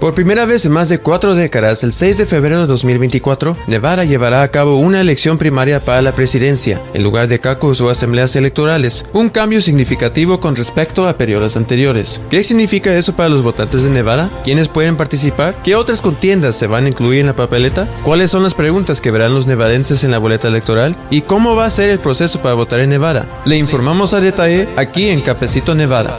Por primera vez en más de cuatro décadas, el 6 de febrero de 2024, Nevada llevará a cabo una elección primaria para la presidencia, en lugar de cacos o asambleas electorales, un cambio significativo con respecto a periodos anteriores. ¿Qué significa eso para los votantes de Nevada? ¿Quiénes pueden participar? ¿Qué otras contiendas se van a incluir en la papeleta? ¿Cuáles son las preguntas que verán los nevadenses en la boleta electoral? ¿Y cómo va a ser el proceso para votar en Nevada? Le informamos a detalle aquí en Cafecito Nevada.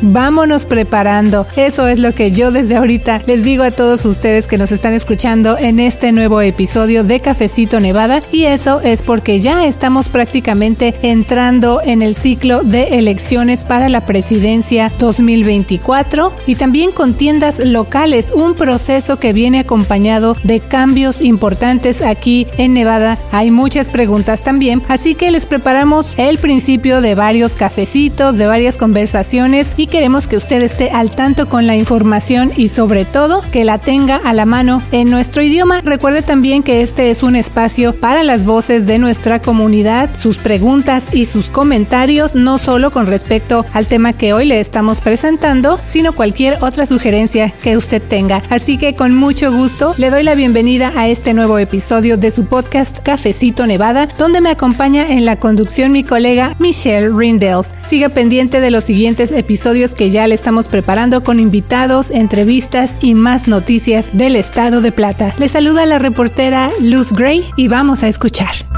Vámonos preparando. Eso es lo que yo desde ahorita les digo a todos ustedes que nos están escuchando en este nuevo episodio de Cafecito Nevada. Y eso es porque ya estamos prácticamente entrando en el ciclo de elecciones para la presidencia 2024 y también contiendas locales, un proceso que viene acompañado de cambios importantes aquí en Nevada. Hay muchas preguntas también, así que les preparamos el principio de varios cafecitos, de varias conversaciones y queremos que usted esté al tanto con la información y sobre todo que la tenga a la mano en nuestro idioma. Recuerde también que este es un espacio para las voces de nuestra comunidad, sus preguntas y sus comentarios, no solo con respecto al tema que hoy le estamos presentando, sino cualquier otra sugerencia que usted tenga. Así que con mucho gusto le doy la bienvenida a este nuevo episodio de su podcast Cafecito Nevada, donde me acompaña en la conducción mi colega Michelle Rindels. Siga pendiente de los siguientes episodios que ya le estamos preparando con invitados, entrevistas y más noticias del estado de Plata. Le saluda la reportera Luz Gray y vamos a escuchar.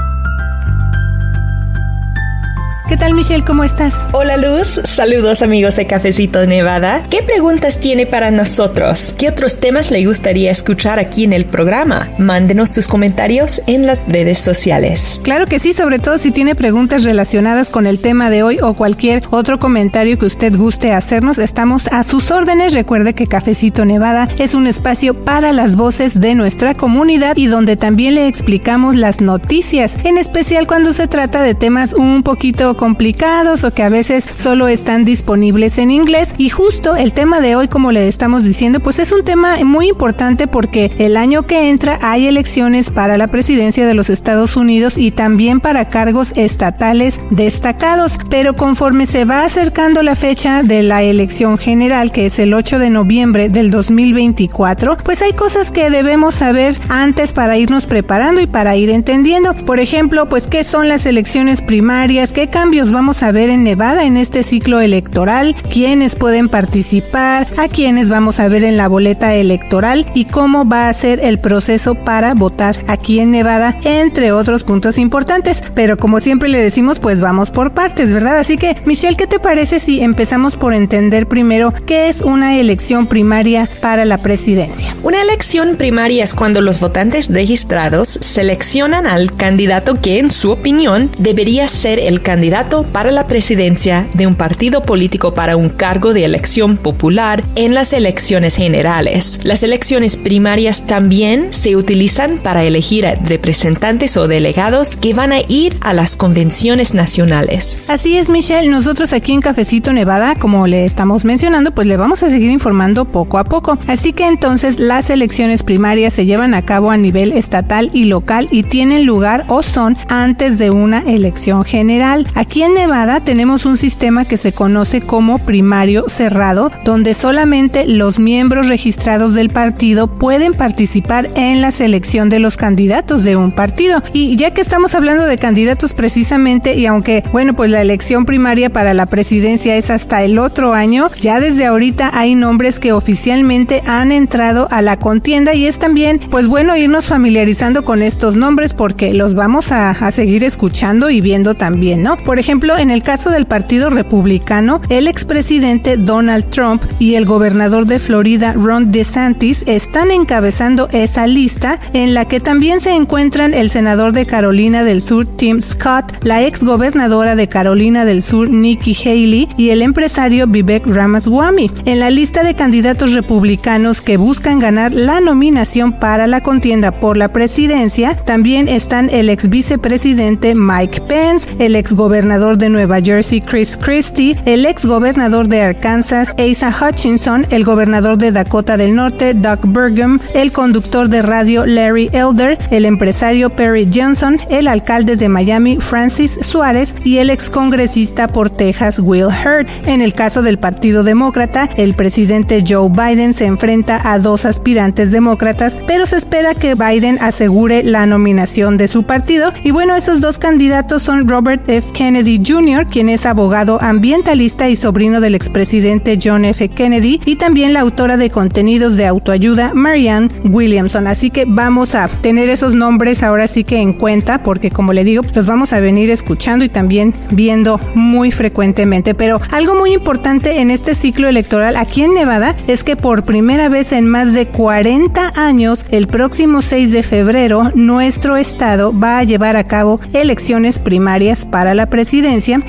¿Qué tal Michelle? ¿Cómo estás? Hola Luz, saludos amigos de Cafecito Nevada. ¿Qué preguntas tiene para nosotros? ¿Qué otros temas le gustaría escuchar aquí en el programa? Mándenos sus comentarios en las redes sociales. Claro que sí, sobre todo si tiene preguntas relacionadas con el tema de hoy o cualquier otro comentario que usted guste hacernos, estamos a sus órdenes. Recuerde que Cafecito Nevada es un espacio para las voces de nuestra comunidad y donde también le explicamos las noticias, en especial cuando se trata de temas un poquito complicados o que a veces solo están disponibles en inglés. Y justo el tema de hoy, como le estamos diciendo, pues es un tema muy importante porque el año que entra hay elecciones para la presidencia de los Estados Unidos y también para cargos estatales destacados. Pero conforme se va acercando la fecha de la elección general, que es el 8 de noviembre del 2024, pues hay cosas que debemos saber antes para irnos preparando y para ir entendiendo. Por ejemplo, pues qué son las elecciones primarias, qué cambios vamos a ver en Nevada en este ciclo electoral, quiénes pueden participar, a quiénes vamos a ver en la boleta electoral y cómo va a ser el proceso para votar aquí en Nevada, entre otros puntos importantes. Pero como siempre le decimos, pues vamos por partes, ¿verdad? Así que, Michelle, ¿qué te parece si empezamos por entender primero qué es una elección primaria para la presidencia? Una elección primaria es cuando los votantes registrados seleccionan al candidato que, en su opinión, debería ser el candidato para la presidencia de un partido político para un cargo de elección popular en las elecciones generales. Las elecciones primarias también se utilizan para elegir a representantes o delegados que van a ir a las convenciones nacionales. Así es, Michelle. Nosotros aquí en Cafecito Nevada, como le estamos mencionando, pues le vamos a seguir informando poco a poco. Así que entonces las elecciones primarias se llevan a cabo a nivel estatal y local y tienen lugar o son antes de una elección general. Aquí en Nevada tenemos un sistema que se conoce como primario cerrado, donde solamente los miembros registrados del partido pueden participar en la selección de los candidatos de un partido. Y ya que estamos hablando de candidatos precisamente, y aunque, bueno, pues la elección primaria para la presidencia es hasta el otro año, ya desde ahorita hay nombres que oficialmente han entrado a la contienda y es también, pues bueno, irnos familiarizando con estos nombres porque los vamos a, a seguir escuchando y viendo también, ¿no? Por ejemplo, en el caso del Partido Republicano, el expresidente Donald Trump y el gobernador de Florida Ron DeSantis están encabezando esa lista en la que también se encuentran el senador de Carolina del Sur Tim Scott, la ex gobernadora de Carolina del Sur Nikki Haley y el empresario Vivek Ramaswamy. En la lista de candidatos republicanos que buscan ganar la nominación para la contienda por la presidencia también están el ex vicepresidente Mike Pence, el ex gobernador gobernador de Nueva Jersey Chris Christie, el ex gobernador de Arkansas Asa Hutchinson, el gobernador de Dakota del Norte Doug Burgum, el conductor de radio Larry Elder, el empresario Perry Johnson, el alcalde de Miami Francis Suárez y el ex congresista por Texas Will Hurd. En el caso del Partido Demócrata, el presidente Joe Biden se enfrenta a dos aspirantes demócratas, pero se espera que Biden asegure la nominación de su partido. Y bueno, esos dos candidatos son Robert F. Kennedy Jr., quien es abogado ambientalista y sobrino del expresidente John F. Kennedy, y también la autora de contenidos de autoayuda Marianne Williamson. Así que vamos a tener esos nombres ahora sí que en cuenta, porque como le digo, los vamos a venir escuchando y también viendo muy frecuentemente. Pero algo muy importante en este ciclo electoral aquí en Nevada es que por primera vez en más de 40 años, el próximo 6 de febrero, nuestro estado va a llevar a cabo elecciones primarias para la presidencia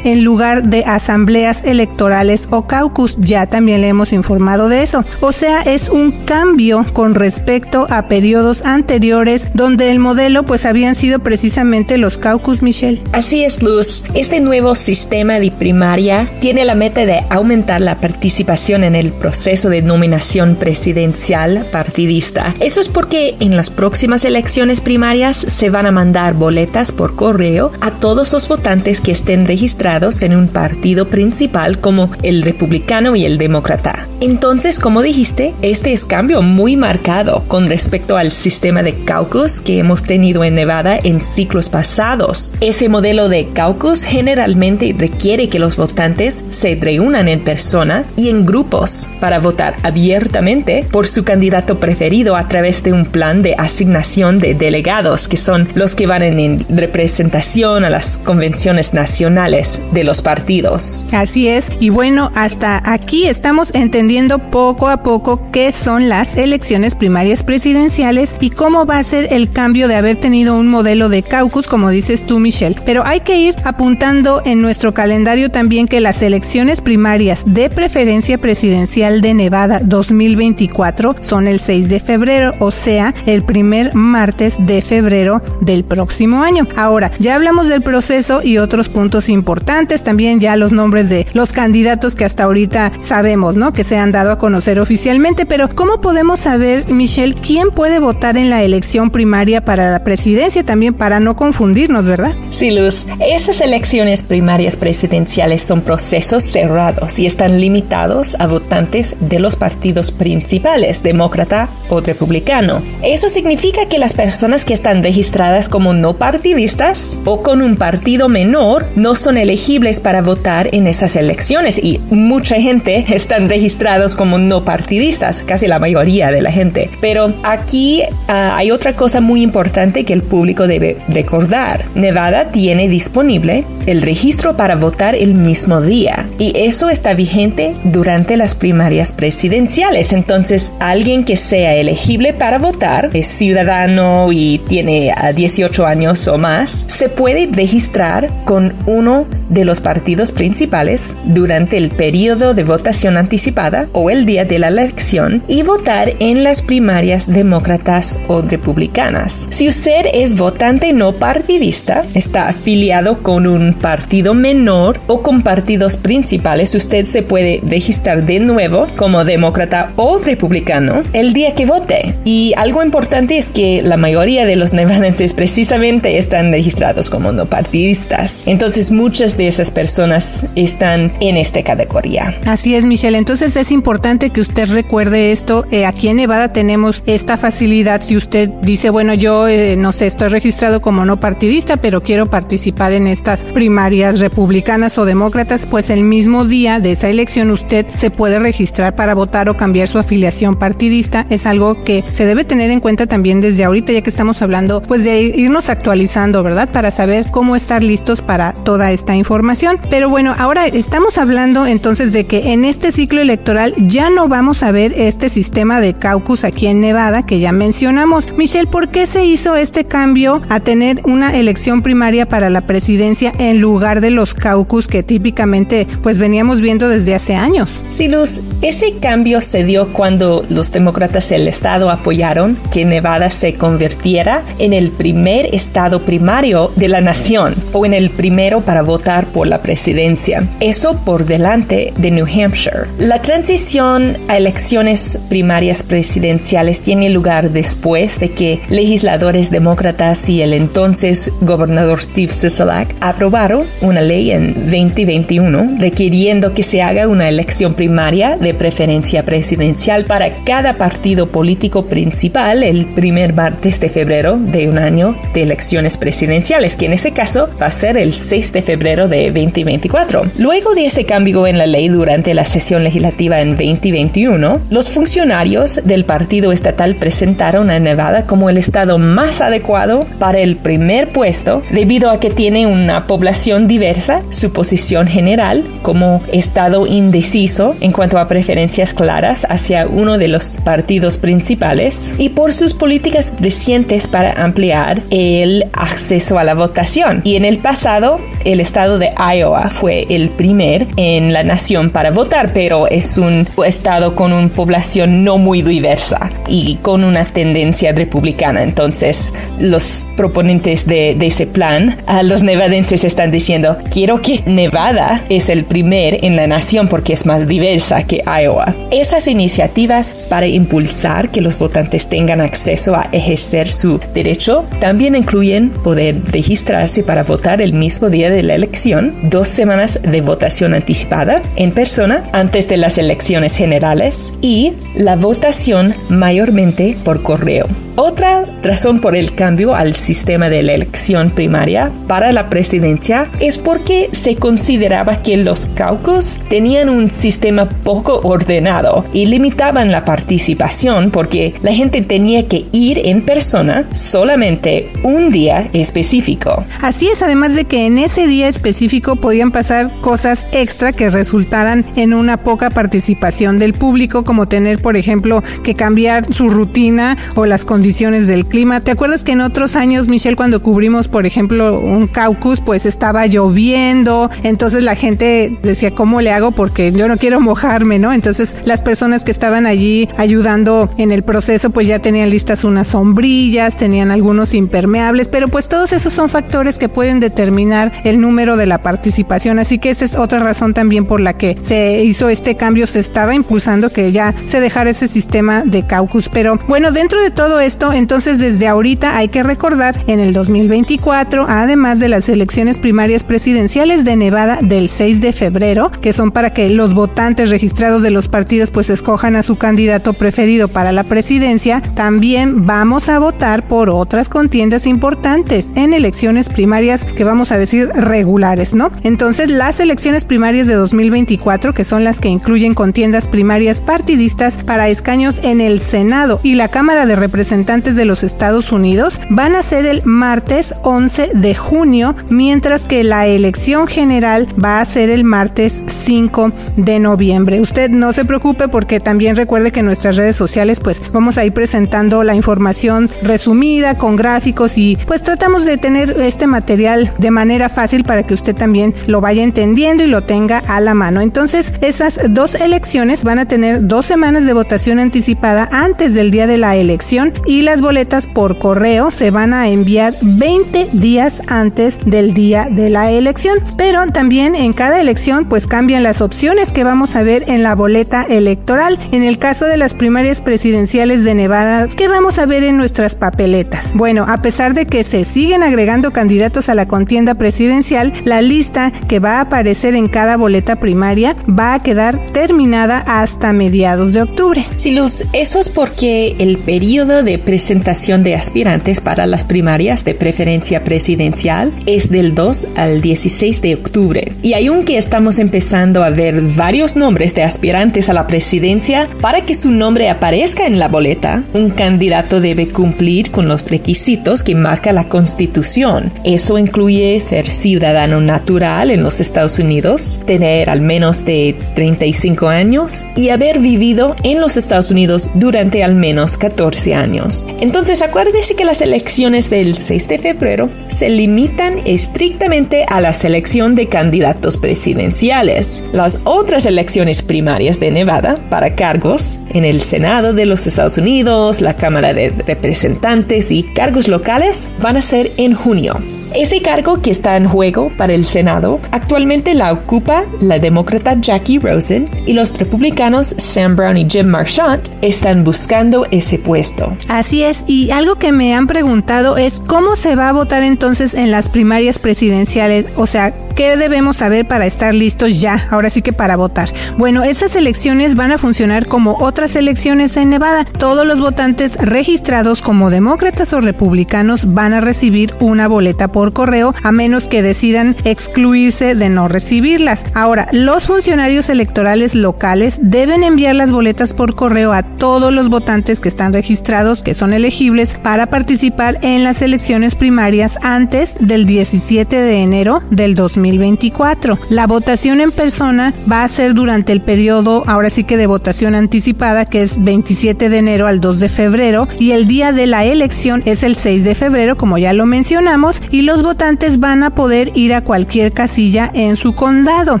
en lugar de asambleas electorales o caucus. Ya también le hemos informado de eso. O sea, es un cambio con respecto a periodos anteriores donde el modelo pues habían sido precisamente los caucus, Michelle. Así es, Luz. Este nuevo sistema de primaria tiene la meta de aumentar la participación en el proceso de nominación presidencial partidista. Eso es porque en las próximas elecciones primarias se van a mandar boletas por correo a todos los votantes que estén registrados en un partido principal como el republicano y el demócrata. Entonces, como dijiste, este es cambio muy marcado con respecto al sistema de caucus que hemos tenido en Nevada en ciclos pasados. Ese modelo de caucus generalmente requiere que los votantes se reúnan en persona y en grupos para votar abiertamente por su candidato preferido a través de un plan de asignación de delegados que son los que van en representación a las convenciones nacionales de los partidos. Así es, y bueno, hasta aquí estamos entendiendo poco a poco qué son las elecciones primarias presidenciales y cómo va a ser el cambio de haber tenido un modelo de caucus, como dices tú, Michelle. Pero hay que ir apuntando en nuestro calendario también que las elecciones primarias de preferencia presidencial de Nevada 2024 son el 6 de febrero, o sea, el primer martes de febrero del próximo año. Ahora, ya hablamos del proceso y otros puntos importantes, también ya los nombres de los candidatos que hasta ahorita sabemos, ¿no? Que se han dado a conocer oficialmente, pero ¿cómo podemos saber, Michelle, quién puede votar en la elección primaria para la presidencia también para no confundirnos, ¿verdad? Sí, Luz, esas elecciones primarias presidenciales son procesos cerrados y están limitados a votantes de los partidos principales, demócrata o republicano. Eso significa que las personas que están registradas como no partidistas o con un partido menor no son elegibles para votar en esas elecciones y mucha gente están registrados como no partidistas, casi la mayoría de la gente. Pero aquí uh, hay otra cosa muy importante que el público debe recordar. Nevada tiene disponible el registro para votar el mismo día y eso está vigente durante las primarias presidenciales. Entonces, alguien que sea elegible para votar, es ciudadano y tiene 18 años o más, se puede registrar con uno de los partidos principales durante el periodo de votación anticipada o el día de la elección y votar en las primarias demócratas o republicanas. Si usted es votante no partidista, está afiliado con un partido menor o con partidos principales, usted se puede registrar de nuevo como demócrata o republicano el día que vote. Y algo importante es que la mayoría de los nevadenses precisamente están registrados como no partidistas. Entonces muchas de esas personas están en esta categoría. Así es, Michelle. Entonces es importante que usted recuerde esto. Eh, aquí en Nevada tenemos esta facilidad. Si usted dice, bueno, yo eh, no sé, estoy registrado como no partidista, pero quiero participar en estas primarias republicanas o demócratas, pues el mismo día de esa elección usted se puede registrar para votar o cambiar su afiliación partidista. Es algo que se debe tener en cuenta también desde ahorita, ya que estamos hablando pues de irnos actualizando, ¿verdad? Para saber cómo estar listos para toda esta información. Pero bueno, ahora estamos hablando entonces de que en este ciclo electoral ya no vamos a ver este sistema de caucus aquí en Nevada que ya mencionamos. Michelle, ¿por qué se hizo este cambio a tener una elección primaria para la presidencia en lugar de los caucus que típicamente pues veníamos viendo desde hace años? Sí, Luz, ese cambio se dio cuando los demócratas del estado apoyaron que Nevada se convirtiera en el primer estado primario de la nación o en el primer para votar por la presidencia. Eso por delante de New Hampshire. La transición a elecciones primarias presidenciales tiene lugar después de que legisladores demócratas y el entonces gobernador Steve Sisolak aprobaron una ley en 2021 requiriendo que se haga una elección primaria de preferencia presidencial para cada partido político principal el primer martes de febrero de un año de elecciones presidenciales, que en este caso va a ser el 6 de febrero de 2024. Luego de ese cambio en la ley durante la sesión legislativa en 2021, los funcionarios del partido estatal presentaron a Nevada como el estado más adecuado para el primer puesto debido a que tiene una población diversa, su posición general como estado indeciso en cuanto a preferencias claras hacia uno de los partidos principales y por sus políticas recientes para ampliar el acceso a la votación. Y en el pasado, el estado de Iowa fue el primer en la nación para votar, pero es un estado con una población no muy diversa y con una tendencia republicana. Entonces, los proponentes de, ese plan, a los nevadenses están diciendo, quiero que Nevada es el primer en la nación porque es más diversa que Iowa. Esas iniciativas para impulsar que los votantes tengan acceso a ejercer su derecho también incluyen poder registrarse para votar el mismo día de la elección, dos semanas de votación anticipada en persona antes de las elecciones generales y la votación mayormente por correo. Otra razón por el cambio al sistema de la elección primaria para la presidencia es porque se consideraba que los caucus tenían un sistema poco ordenado y limitaban la participación porque la gente tenía que ir en persona solamente un día específico. Así es, además de que en ese día específico podían pasar cosas extra que resultaran en una poca participación del público, como tener, por ejemplo, que cambiar su rutina o las condiciones condiciones del clima. ¿Te acuerdas que en otros años, Michelle, cuando cubrimos, por ejemplo, un caucus, pues estaba lloviendo, entonces la gente decía, ¿cómo le hago? Porque yo no quiero mojarme, ¿no? Entonces las personas que estaban allí ayudando en el proceso, pues ya tenían listas unas sombrillas, tenían algunos impermeables, pero pues todos esos son factores que pueden determinar el número de la participación. Así que esa es otra razón también por la que se hizo este cambio, se estaba impulsando que ya se dejara ese sistema de caucus. Pero bueno, dentro de todo entonces desde ahorita hay que recordar en el 2024, además de las elecciones primarias presidenciales de Nevada del 6 de febrero, que son para que los votantes registrados de los partidos pues escojan a su candidato preferido para la presidencia, también vamos a votar por otras contiendas importantes en elecciones primarias que vamos a decir regulares, ¿no? Entonces las elecciones primarias de 2024, que son las que incluyen contiendas primarias partidistas para escaños en el Senado y la Cámara de Representantes de los Estados Unidos van a ser el martes 11 de junio, mientras que la elección general va a ser el martes 5 de noviembre. Usted no se preocupe porque también recuerde que en nuestras redes sociales pues vamos a ir presentando la información resumida con gráficos y pues tratamos de tener este material de manera fácil para que usted también lo vaya entendiendo y lo tenga a la mano. Entonces esas dos elecciones van a tener dos semanas de votación anticipada antes del día de la elección las boletas por correo se van a enviar 20 días antes del día de la elección. Pero también en cada elección pues cambian las opciones que vamos a ver en la boleta electoral. En el caso de las primarias presidenciales de Nevada, ¿qué vamos a ver en nuestras papeletas? Bueno, a pesar de que se siguen agregando candidatos a la contienda presidencial, la lista que va a aparecer en cada boleta primaria va a quedar terminada hasta mediados de octubre. Sí, Luz, eso es porque el periodo de presentación de aspirantes para las primarias de preferencia presidencial es del 2 al 16 de octubre. Y aunque estamos empezando a ver varios nombres de aspirantes a la presidencia, para que su nombre aparezca en la boleta, un candidato debe cumplir con los requisitos que marca la Constitución. Eso incluye ser ciudadano natural en los Estados Unidos, tener al menos de 35 años y haber vivido en los Estados Unidos durante al menos 14 años. Entonces acuérdese que las elecciones del 6 de febrero se limitan estrictamente a la selección de candidatos presidenciales. Las otras elecciones primarias de Nevada para cargos en el Senado de los Estados Unidos, la Cámara de Representantes y cargos locales van a ser en junio. Ese cargo que está en juego para el Senado actualmente la ocupa la demócrata Jackie Rosen y los republicanos Sam Brown y Jim Marchant están buscando ese puesto. Así es, y algo que me han preguntado es cómo se va a votar entonces en las primarias presidenciales, o sea, ¿Qué debemos saber para estar listos ya? Ahora sí que para votar. Bueno, esas elecciones van a funcionar como otras elecciones en Nevada. Todos los votantes registrados como demócratas o republicanos van a recibir una boleta por correo a menos que decidan excluirse de no recibirlas. Ahora, los funcionarios electorales locales deben enviar las boletas por correo a todos los votantes que están registrados que son elegibles para participar en las elecciones primarias antes del 17 de enero del 2020. 2024. La votación en persona va a ser durante el periodo, ahora sí que de votación anticipada, que es 27 de enero al 2 de febrero, y el día de la elección es el 6 de febrero, como ya lo mencionamos, y los votantes van a poder ir a cualquier casilla en su condado.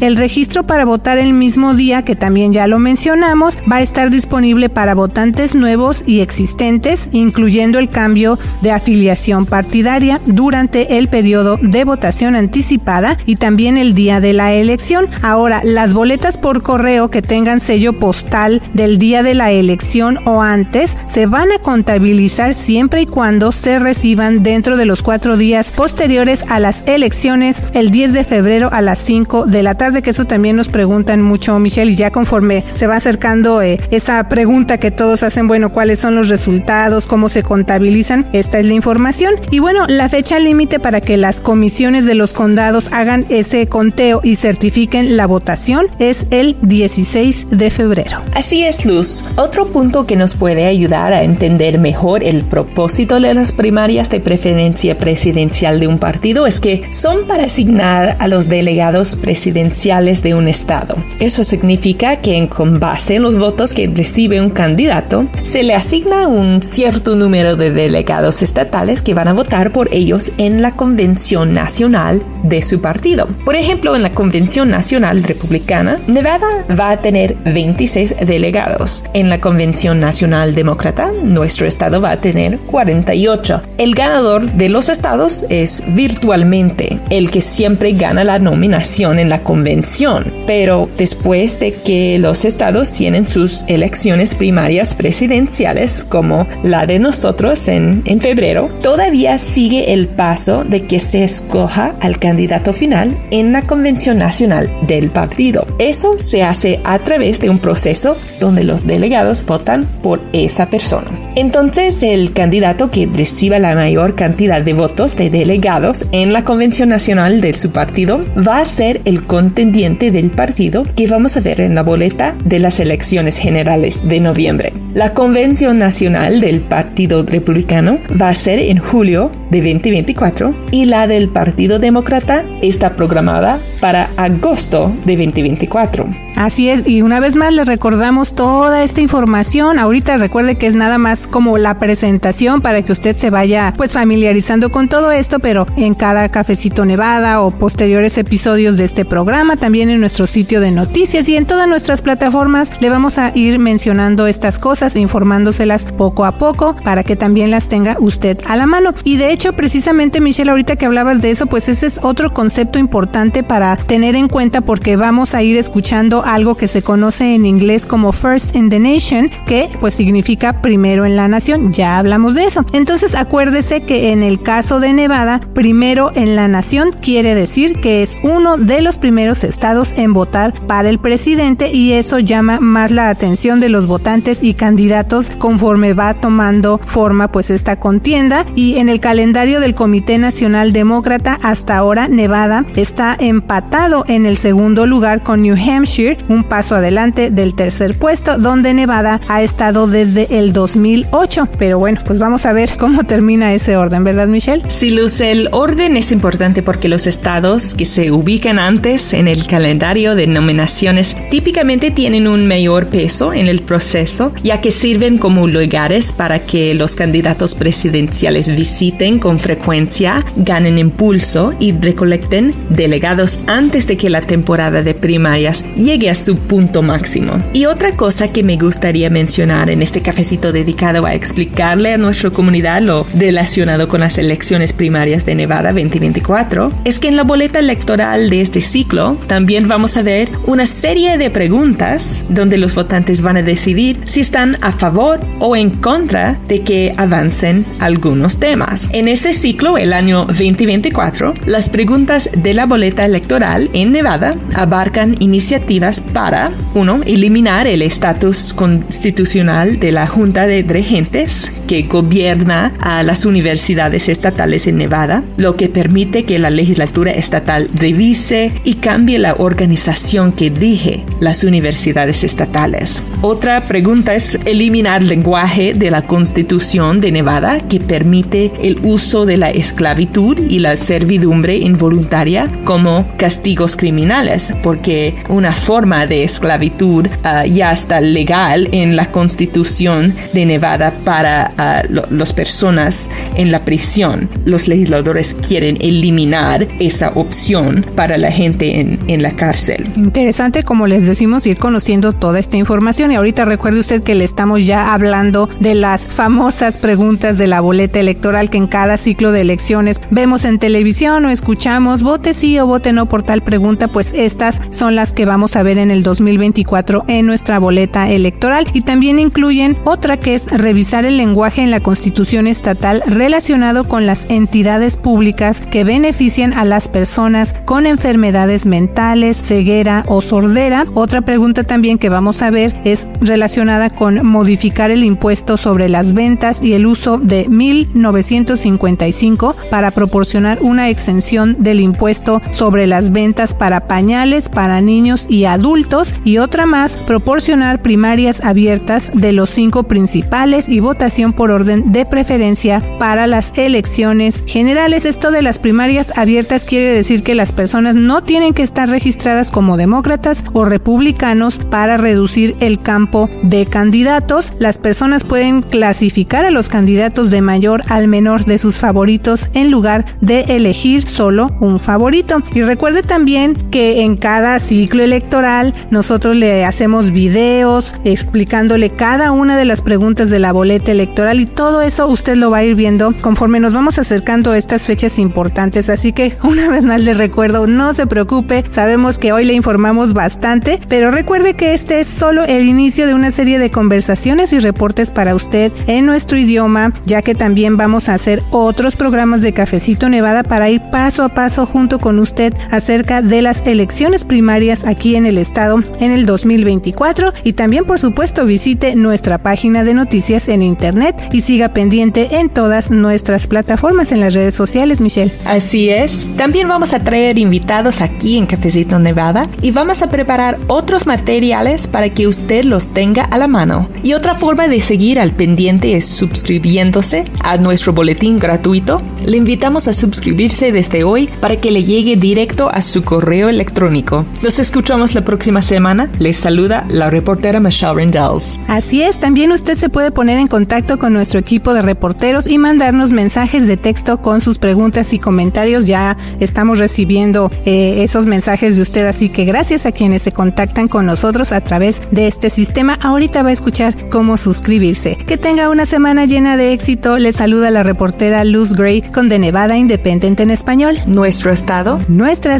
El registro para votar el mismo día, que también ya lo mencionamos, va a estar disponible para votantes nuevos y existentes, incluyendo el cambio de afiliación partidaria durante el periodo de votación anticipada y también el día de la elección. Ahora, las boletas por correo que tengan sello postal del día de la elección o antes se van a contabilizar siempre y cuando se reciban dentro de los cuatro días posteriores a las elecciones el 10 de febrero a las 5 de la tarde, que eso también nos preguntan mucho, Michelle, y ya conforme se va acercando eh, esa pregunta que todos hacen, bueno, cuáles son los resultados, cómo se contabilizan, esta es la información. Y bueno, la fecha límite para que las comisiones de los condados hagan ese conteo y certifiquen la votación es el 16 de febrero. Así es, Luz. Otro punto que nos puede ayudar a entender mejor el propósito de las primarias de preferencia presidencial de un partido es que son para asignar a los delegados presidenciales de un estado. Eso significa que con base en los votos que recibe un candidato, se le asigna un cierto número de delegados estatales que van a votar por ellos en la convención nacional de su partido partido. Por ejemplo, en la Convención Nacional Republicana, Nevada va a tener 26 delegados. En la Convención Nacional Demócrata, nuestro estado va a tener 48. El ganador de los estados es virtualmente el que siempre gana la nominación en la convención. Pero después de que los estados tienen sus elecciones primarias presidenciales, como la de nosotros en, en febrero, todavía sigue el paso de que se escoja al candidato final en la convención nacional del partido. Eso se hace a través de un proceso donde los delegados votan por esa persona. Entonces, el candidato que reciba la mayor cantidad de votos de delegados en la convención nacional de su partido va a ser el contendiente del partido que vamos a ver en la boleta de las elecciones generales de noviembre. La convención nacional del Partido Republicano va a ser en julio de 2024 y la del Partido Demócrata está programada para agosto de 2024. Así es, y una vez más les recordamos toda esta información. Ahorita recuerde que es nada más como la presentación para que usted se vaya pues familiarizando con todo esto, pero en cada cafecito Nevada o posteriores episodios de este programa, también en nuestro sitio de noticias y en todas nuestras plataformas le vamos a ir mencionando estas cosas, informándoselas poco a poco para que también las tenga usted a la mano. Y de hecho, precisamente Michelle, ahorita que hablabas de eso, pues ese es otro concepto importante para tener en cuenta porque vamos a ir escuchando algo que se conoce en inglés como First in the Nation, que pues significa primero en la nación. Ya hablamos de eso. Entonces acuérdese que en el caso de Nevada, primero en la nación quiere decir que es uno de los primeros estados en votar para el presidente y eso llama más la atención de los votantes y candidatos conforme va tomando forma pues esta contienda y en el calendario del Comité Nacional Demócrata hasta ahora Nevada está empatado en el segundo lugar con New Hampshire, un paso adelante del tercer puesto, donde Nevada ha estado desde el 2008. Pero bueno, pues vamos a ver cómo termina ese orden, ¿verdad, Michelle? Sí, Luz, el orden es importante porque los estados que se ubican antes en el calendario de nominaciones típicamente tienen un mayor peso en el proceso, ya que sirven como lugares para que los candidatos presidenciales visiten con frecuencia, ganen impulso y recolecten delegados antes de que la temporada de primarias llegue a su punto máximo. Y otra cosa que me gustaría mencionar en este cafecito dedicado a explicarle a nuestra comunidad lo relacionado con las elecciones primarias de Nevada 2024 es que en la boleta electoral de este ciclo también vamos a ver una serie de preguntas donde los votantes van a decidir si están a favor o en contra de que avancen algunos temas. En este ciclo, el año 2024, las preguntas de la boleta electoral en Nevada abarcan iniciativas para, uno, eliminar el estatus constitucional de la Junta de Regentes que gobierna a las universidades estatales en Nevada, lo que permite que la legislatura estatal revise y cambie la organización que rige las universidades estatales. Otra pregunta es eliminar el lenguaje de la Constitución de Nevada que permite el uso de la esclavitud y la servidumbre involuntaria como castigos criminales, porque una forma de esclavitud ah, ya está legal en la Constitución de Nevada para uh, las personas en la prisión. Los legisladores quieren eliminar esa opción para la gente en, en la cárcel. Interesante, como les decimos, ir conociendo toda esta información. Y ahorita recuerde usted que le estamos ya hablando de las famosas preguntas de la boleta electoral que en cada ciclo de elecciones vemos en televisión o escuchamos, vote sí o vote no por tal pregunta, pues estas son las que vamos a ver en el 2024 en nuestra boleta electoral. Y también incluyen otra que es revisar el lenguaje en la Constitución estatal relacionado con las entidades públicas que benefician a las personas con enfermedades mentales, ceguera o sordera. Otra pregunta también que vamos a ver es relacionada con modificar el impuesto sobre las ventas y el uso de 1955 para proporcionar una exención del impuesto sobre las ventas para pañales para niños y adultos y otra más proporcionar primarias abiertas de los cinco principales y votación por orden de preferencia para las elecciones generales. Esto de las primarias abiertas quiere decir que las personas no tienen que estar registradas como demócratas o republicanos para reducir el campo de candidatos. Las personas pueden clasificar a los candidatos de mayor al menor de sus favoritos en lugar de elegir solo un favorito. Y recuerde también que en cada ciclo electoral nosotros le hacemos videos explicándole cada una de las preguntas de la boleta electoral y todo eso usted lo va a ir viendo conforme nos vamos acercando a estas fechas importantes. Así que una vez más le recuerdo, no se preocupe, sabemos que hoy le informamos bastante, pero recuerde que este es solo el inicio de una serie de conversaciones y reportes para usted en nuestro idioma, ya que también vamos a hacer otros programas de Cafecito Nevada para ir paso a paso junto con usted acerca de las elecciones primarias aquí en el estado en el 2024 y también por supuesto visite nuestra página de noticias en internet y siga pendiente en todas nuestras plataformas en las redes sociales, Michelle. Así es. También vamos a traer invitados aquí en Cafecito Nevada y vamos a preparar otros materiales para que usted los tenga a la mano. Y otra forma de seguir al pendiente es suscribiéndose a nuestro boletín gratuito. Le invitamos a suscribirse desde hoy para que le llegue directo a su correo electrónico. Nos escuchamos la próxima semana. Les saluda la reportera Michelle Rendells. Así es, también usted se puede poner en contacto con nuestro equipo de reporteros y mandarnos mensajes de texto con sus preguntas y comentarios. Ya estamos recibiendo eh, esos mensajes de usted, así que gracias a quienes se contactan con nosotros a través de este sistema. Ahorita va a escuchar cómo suscribirse. Que tenga una semana llena de éxito. Le saluda la reportera Luz Gray con The Nevada Independent en español. Nuestro estado, nuestras